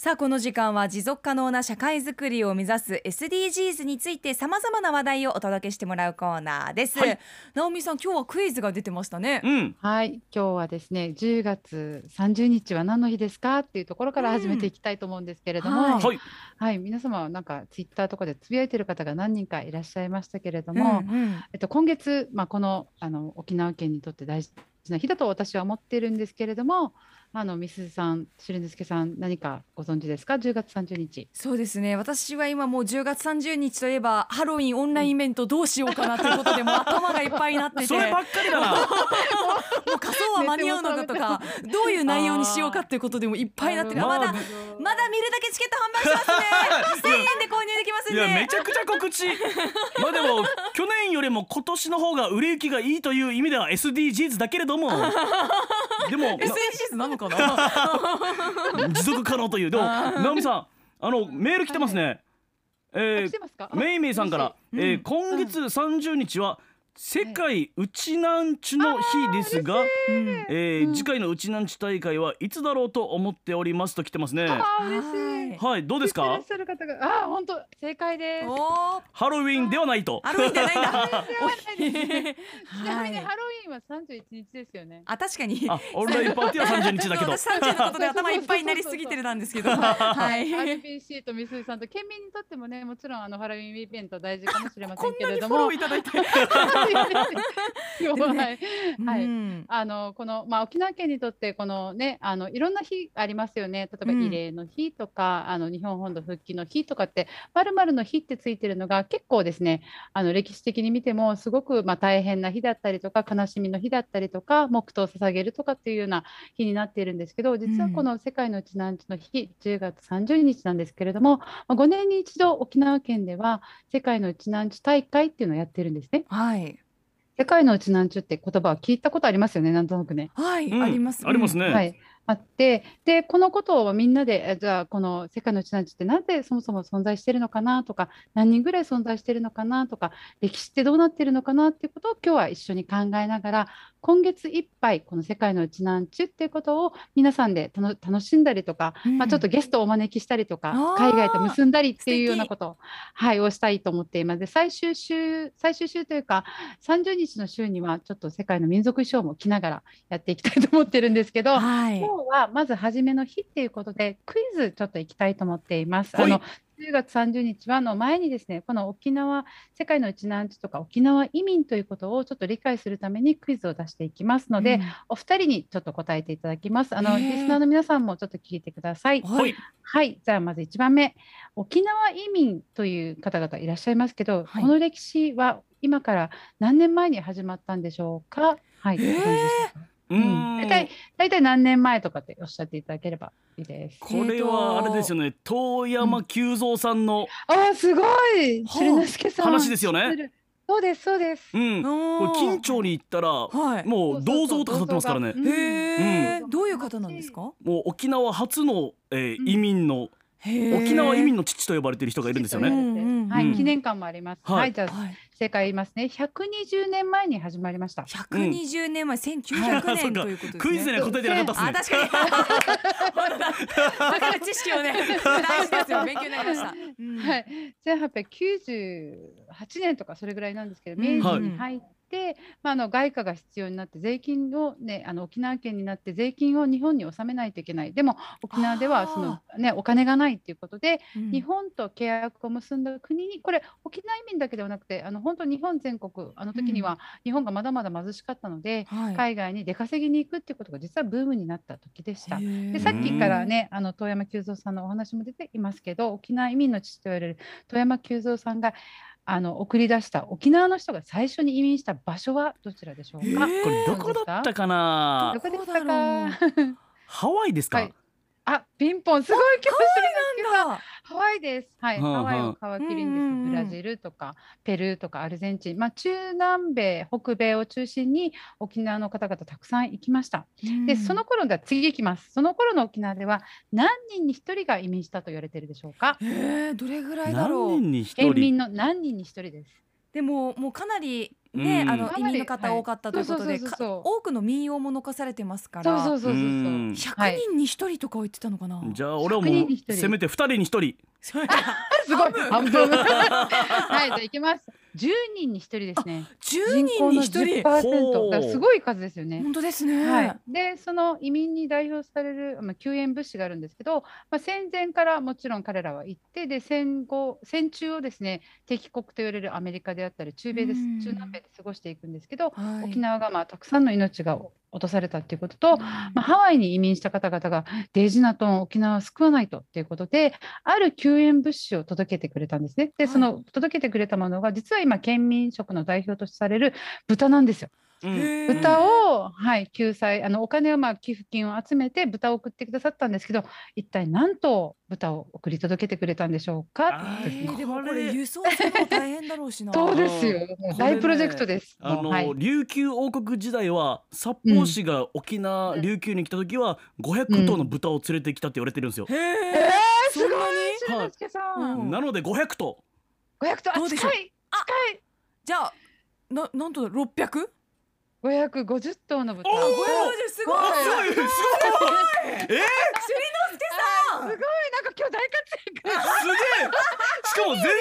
さあこの時間は持続可能な社会づくりを目指す SDGs についてさまざまな話題をお届けしてもらうコーナーです、はい。直美さん今日はクイズが出てましたね、うん。はい、今日はですね、10月30日は何の日ですかっていうところから始めていきたいと思うんですけれども、うんは、はい。はい。皆様はなんかツイッターとかでつぶやいてる方が何人かいらっしゃいましたけれどうんも、うん。えっと今月まあこのあの沖縄県にとって大事な日だと私は思っているんですけれども、あのみすずさん、しるんですけさん何かご存知ですか？10月30日。そうですね私は今もう10月30日といえばハロウィンオンラインイベントどうしようかなということでもう頭がいっぱいになっててそればっかりだな。もう仮装は間に合うのかとか どういう内容にしようかっていうことでもいっぱいになってるあーまだまだ見るだけチケット販売しますね 1000円で購入できますんでいやめちゃくちゃ告知。まあでも去年よりも今年の方が売れ行きがいいという意味では SDGs だけれども、でも SDGs なのかな？持続可能という。でも直美さんあのメール来てますね。えーあ来てますか？メイメイさんから、嬉しい。えー今月30日は世界うちなんちゅの日ですが、うん。えーうん。次回のうちなんち大会はいつだろうと思っておりますと来てますね。あー嬉しい。はい、どうですか？知ってらっし？ゃる方が、あー本当正解です。ハロウィンではないと。ハロウィンじゃないんだ。ではないですねちなみにはいハロウィンは31日ですよね。あ確かにあ、オンラインパーティーは30日だけど。私30のことで頭いっぱいになりすぎてるなんですけどはい、RBC とみすずさんと県民にとってもねもちろんあのハロウィンイベント大事かもしれませこんんけれどもなにフォローいただいてはい、はいうんあのこのまあ沖縄県にとってこのねあのいろんな日ありますよね例えばうん慰霊の日とか、あの日本本土復帰の日とかってまるまるの日ってついてるのが結構ですねあの歴史的に見てもすごくまあ大変な日だったりとか悲しみの日だったりとか黙祷を捧げるとかっていうような日になっているんですけど実はこの世界のうちなんちの日10月30日なんですけれども、まあ、5年に一度沖縄県では世界のうちなんち大会っていうのをやってるんですね。はい世界のうちなんちゅって言葉は聞いたことありますよねなんとなくね。はい、うんありますありますね。はい、あってでこのことをみんなでえじゃあこの世界のうちなんちってなぜそもそも存在してるのかなとか何人ぐらい存在してるのかなとか歴史ってどうなってるのかなっていうことを今日は一緒に考えながら今月いっぱいこの世界のうちなんちゅっていうことを皆さんでたの楽しんだりとか、うん。まあ、ちょっとゲストをお招きしたりとか海外と結んだりっていうようなことを,、はい、をしたいと思っています。で最終週最終週というか30日の週にはちょっと世界の民族衣装も着ながらやっていきたいと思ってるんですけど、はい今日はまず初めの日っていうことでクイズちょっと行きたいと思っています。はいあの10月30日はの前にですねこの沖縄世界のうちなんちとか沖縄移民ということをちょっと理解するためにクイズを出していきますので、うんお二人にちょっと答えていただきます。あのリスナーの皆さんもちょっと聞いてください。ははいい。はい、じゃあまず1番目沖縄移民という方々いらっしゃいますけど、はいこの歴史は今から何年前に始まったんでしょうか？はい、えー大体大体何年前とかっておっしゃっていただければいいです。これはあれですよね。遠山久三さんの、あーすごい、はあ鶴之助さん。話ですよね。そうですそうです。うん。これ近町に行ったら、はいもう銅像とか立ってますからね。うんへえ、うんどういう方なんですか？もう沖縄初の、えーうん移民の、沖縄移民の父と呼ばれている人がいるんですよね。はい、記念館もあります。はいはい、じゃあはい正解言いますね。120年前に始まりました。120年前、1900そっか年ということですね。クイズで答えてなかったすね。確かに。だ。だから知識をね、大事ですよ。勉強になりました。うんはい、1898年とかそれぐらいなんですけど、うん明治に入って、まあ、あの外貨が必要になって税金を、ね、あの沖縄県になって税金を日本に納めないといけない。でも沖縄ではその、ね、お金がないっていうことで、うん。日本と契約を結んだ国にこれ沖縄移民だけではなくてあの本当日本全国あの時には日本がまだまだ貧しかったので、はい。海外に出稼ぎに行くっていうことが実はブームになった時でした。でさっきからね、あの遠山久三さんのお話も出ていますけど、沖縄移民の父と言われる遠山久三さんがあの送り出した沖縄の人が最初に移民した場所はどちらでしょうか？これどこだったかな？ど。こでしたか。ハワイですか？はいあ、ピンポンすごい教師なんだ。ハワイです。はい、はあはあハワイを皮切りうんうんうんにですねブラジルとかペルーとかアルゼンチン、まあ中南米、北米を中心に沖縄の方々たくさん行きました。で、その頃では次行きます。その頃の沖縄では何人に一人が移民したと言われているでしょうか？えー、どれぐらいだろう？何人に一県人。民の何人に一人です。でももうかなりね、うん。あの移民の方多かったということで、はいそうそうそうそう。か多くの民謡も残されてますから。そうそうそうそう。そううん100はい人に1人とかは言ってたのかな。じゃあ俺はも100人にうせめて2人に1人。すごい。半分。はいじゃあいきます10人に1人ですね。10人に1人。10%だからすごい数ですよね。本当ですね。はい、でその移民に代表される、まあ、救援物資があるんですけど、まあ、戦前からもちろん彼らは行ってで戦後戦中をですね敵国と言われるアメリカであったり中米です。うん。中南米で過ごしていくんですけど、はい。沖縄がまあたくさんの命が落とされたっていうことと、まあ、ハワイに移民した方々がデイジナトン沖縄を救わないとっていうことである救援物資を届けてくれたんですね。ではいその届けてくれたものが実は今県民食の代表とされる豚なんですよ。豚を、はい、救済あのお金をまあ寄付金を集めて豚を送ってくださったんですけど一体何頭豚を送り届けてくれたんでしょうかえーでもこれ輸送するの大変だろうしな。そうですよ。大プロジェクトです。あの、はい。琉球王国時代は札幌市が沖縄、うん。琉球に来た時は500頭の豚を連れてきたって言われてるんですよ、へえ。えそんなに？ー、しのすけさん、うん。なので500頭。500頭。どうでしょう？あ近い。じゃあななんとだ 600？550 頭の豚。おー550すごい。はいすごいすごいえ？すごいなんか今日大活躍。すげえしかも全然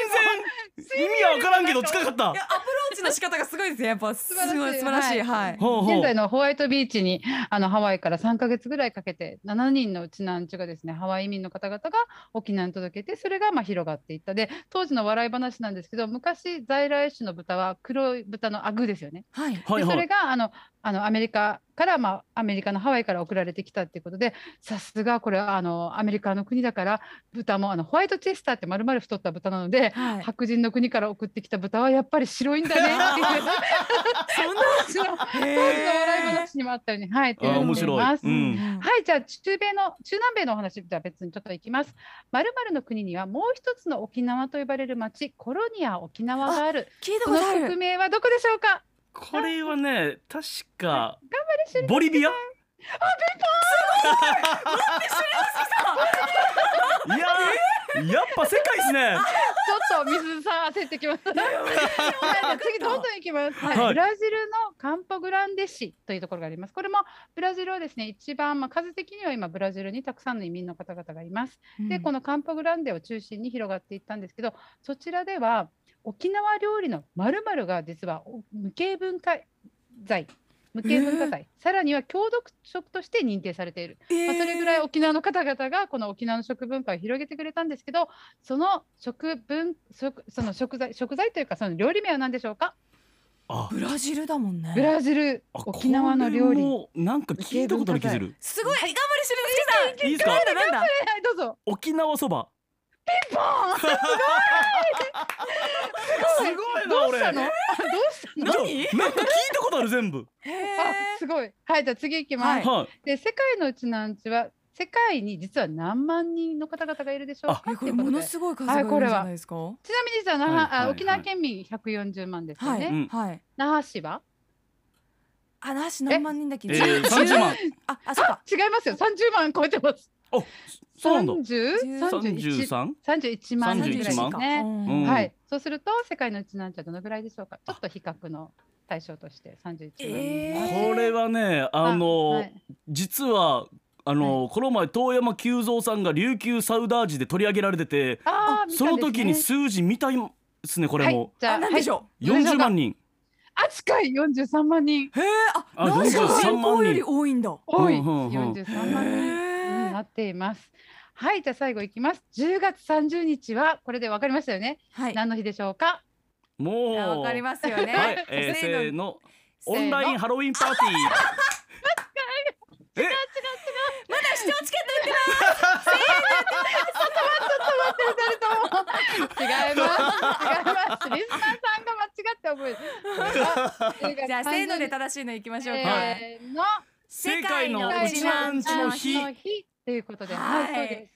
意味わからんけど近かったいやアプローチの仕方がすごいですね。やっぱす素晴らしいごい素晴らしい。はい。現在のホワイトビーチにあのハワイから3ヶ月ぐらいかけて7人のうちなんちゅがですねハワイ移民の方々が沖縄に届けてそれがまあ広がっていったで当時の笑い話なんですけど昔在来種の豚は黒い豚のアグですよね。はい。はいはいでそれがあのあのアメリカから、まあ、アメリカのハワイから送られてきたっていうことでさすがこれはあのアメリカの国だから豚もあのホワイトチェスターって丸々太った豚なので、はい。白人の国から送ってきた豚はやっぱり白いんだねっていう そんな？当時の当時の笑い話にもあったようにはいっています。うんはい、じゃあ中米の中南米のお話じゃあ別にちょっといきます。まるの国にはもう一つの沖縄と呼ばれる町コロニア沖縄がある。聞いたその国ことある。名はどこでしょうか？これはね確か頑張れシュリボリビア？い。やーやっぱ世界ですね。ちょっと水さん焦ってきました。はい次どんどんいきます。はい。はい。ブラジルのカンポグランデ市というところがあります。これもブラジルはですね一番まあ数的には今ブラジルにたくさんの移民の方々がいます。でこののカンポグランデを中心に広がっていったんですけどそちらでは沖縄料理のまるが実はお無形文化財無形文化財、さらには郷土食として認定されている、まあ、それぐらい沖縄の方々がこの沖縄の食文化を広げてくれたんですけどその食文食その食材食材というかその料理名は何でしょうか？あ。ブラジルだもんね。ブラジル。あ沖縄の料理。なんか聞いたことある気する。すごい。頑張れしるいいですか？なんだなんだ。はいどうぞ。沖縄そばボーンすごいな俺。どうしたの？あどうしたの？何なんか聞いたことある全部。へあすごい。はいじゃあ次いきます、はい。はい。で世界のうちなんちは世界に実は何万人の方々がいるでしょうかえ。えこれものすごい数がいるんじゃないですか？はちなみに実は那覇、はい。はい。はい。あ沖縄県民140万ですよね？い。うん。はい。那覇市は？あなし何万人だっけ？えー、十30万。ああそうか。違いますよ。30万超えてます。あそうなんだ。30 31 33 31万人ぐらいです31ね。うん。はい。そうすると世界のうちなんちゃどのぐらいでしょうか。ちょっと比較の対象として31万。人。えー。これはねあの、はい。実はあの、この前遠山久三さんが琉球サウダージで取り上げられててあーその時に数字見たいですねこれはい。も、じゃああなんでしょ40万人。あ近い。43万人。う。へえああなんか43人。口より多いんだ。多い。うんうんうん。43万人なっています。はいじゃあ最後いきます。10月30日はこれでわかりましたよね。はい。何の日でしょうか？もうわかりますよね。はい、えー、せーのオンラインハロウィンパーティー え？まだ視聴チケット売って違います。違います。リスナーさんが間違って覚えてる。じゃあせーので正しいのいきましょうか。せーの。世界のうちなんちの日ということで、はいはい、そうです。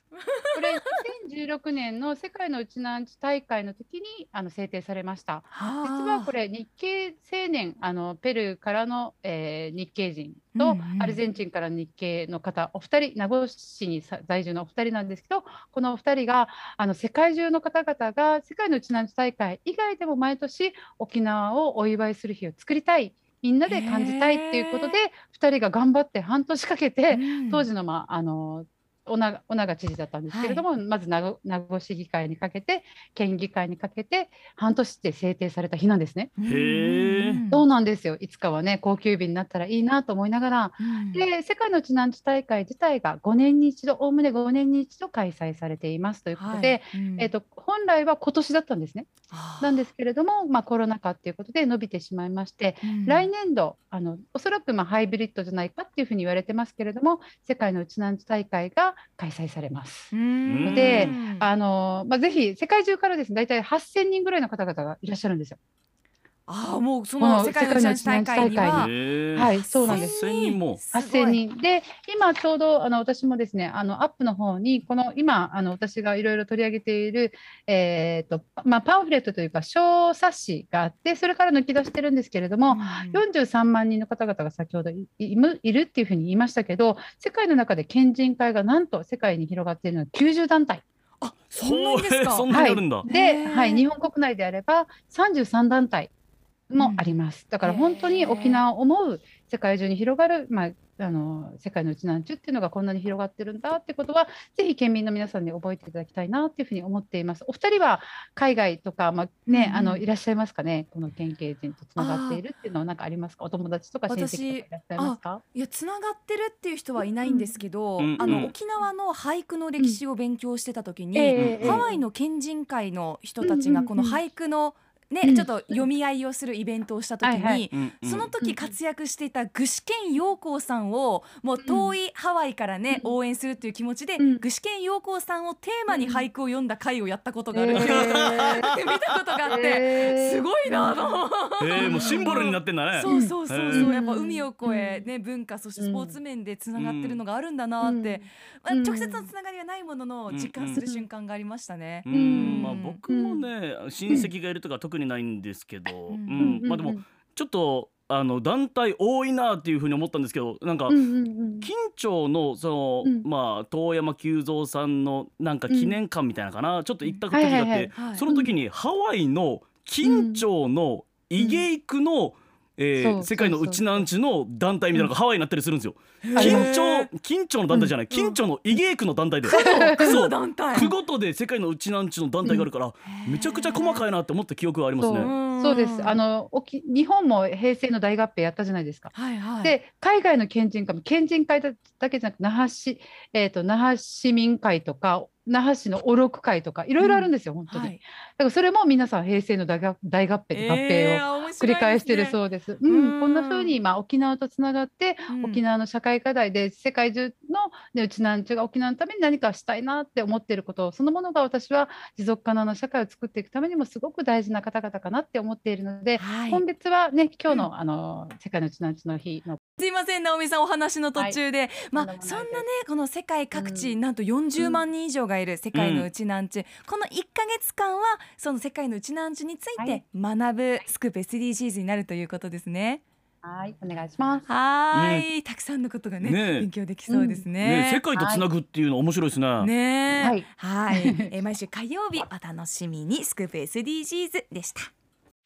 これ2016年の世界のウチナンチ大会の時にあの制定されました。実はこれれ日系青年あのペルーからの、えー日系人とうんうんアルゼンチンから日系の方、お二人名護市にさ在住のお二人なんですけどこのお二人があの世界中の方々が世界のウチナンチ大会以外でも毎年沖縄をお祝いする日を作りたいみんなで感じたいっていうことで二人が頑張って半年かけて当時の,、まあ、あの小長小長知事だったんですけれども、まず名護名護市議会にかけて県議会にかけて半年で制定された日なんですね。へえそうなんですよ。いつかはね高級日になったらいいなと思いながら。で世界の地南地大会自体が5年に一度おおむね5年に一度開催されていますということで、えー、と本来は今年だったんですね。なんですけれども、まあ、コロナ禍っていうことで伸びてしまいまして、来年度あのおそらくまあハイブリッドじゃないかっていうふうに言われてますけれども世界のうちなんち大会が開催されます。んであのまあ、ぜひ世界中からですね大体8000人ぐらいの方々がいらっしゃるんですよ。ああもうそこのの世界のチャンス大会にははいそうなんです。8000人も。8000人で今ちょうどあの私もですねあのアップの方にこの今あの私がいろいろ取り上げている、えーとまあ、パンフレットというか小冊子があってそれから抜き出してるんですけれども、43万人の方々が先ほどいいむいるっていうふうに言いましたけど世界の中で県人会がなんと世界に広がっているのは90団体。あそんなにですか？そんなにあるんだ、で、はい、日本国内であれば33団体もあります、だから本当に沖縄を思う世界中に広がる、まあ、あの世界のうちなんちゅっていうのがこんなに広がってるんだってことはぜひ県民の皆さんに覚えていただきたいなっていうふうに思っています。お二人は海外とか、まあねうんうん。あのいらっしゃいますかね？この県警人とつながっているっていうのは何かありますか？お友達とか親戚とかいらっしゃいますか？いやつながってるっていう人はいないんですけど、うんあのうん。沖縄の俳句の歴史を勉強してた時に、ええハワイの県人会の人たちうんうんうんがこの俳句のね、うんちょっと読み合いをするイベントをした時に、はいはい。その時活躍していた具志堅陽光さんをもう遠いハワイからね、うん。応援するっていう気持ちで、うん。具志堅陽光さんをテーマに俳句を読んだ回をやったことがある、えー。見たことがあって、えー。すごいなと。えー、もうシンボルになってんだね。そうそうそうそう、うん。やっぱ海を越え、ね、文化そしてスポーツ面でつながってるのがあるんだなって、まあ、うん。直接のつながりはないものの実感する瞬間がありましたね。うん。うん。まあ僕もね親戚がいるとか特にないんですけど、ううん。んまあでもちょっとあの団体多いなっていうふうに思ったんですけどなんかうんうんうん。金町のその、うん。まあ遠山久三さんのなんか記念館みたいなかな、ちょっと行った時があって、その時にハワイの金町のイゲイクの、えー世界のうちなんちの団体みたいなのがハワイになったりするんですよ。あります金町金町の団体じゃない、金町のイゲイクの団体で。区そう。の団体。区ごとで世界のうちなんちの団体があるから、めちゃくちゃ細かいなって思った記憶がありますそね。んそうです。あの沖日本も平成の大合併やったじゃないですか。はいはい。で海外の県人会も県人会だだけじゃなく那覇市、えー、と那覇市民会とか那覇市のおろく会とかいろいろあるんですよ、本当に。はいだからそれも皆さん平成の大合大合併合併を繰り返しているう。そうです。ううんん、こんな風に今沖縄とつながって、うん沖縄の社会課題で世界中の、ね、うちなんちゅが沖縄のために何かしたいなって思っていることそのものが私は持続可能な社会を作っていくためにもすごく大事な方々かなって思っているので、はい。今月はね今日の,、あの世界のうちなんちの日の。すいません直美さんお話の途中で、まとんでもないです。あそんなねこの世界各地、うん。なんと40万人以上がいる世界のうちなんち、この1ヶ月間はその世界のうちなんちについてはい。学ぶスクープ SDGs になるということですね。はいお願いします。はーい、たくさんのことがねね。え勉強できそうですね。ね。世界とつなぐっていうの面白いですね。ねえはい。はい、えー毎週火曜日お楽しみに。スクープ SDGs でした。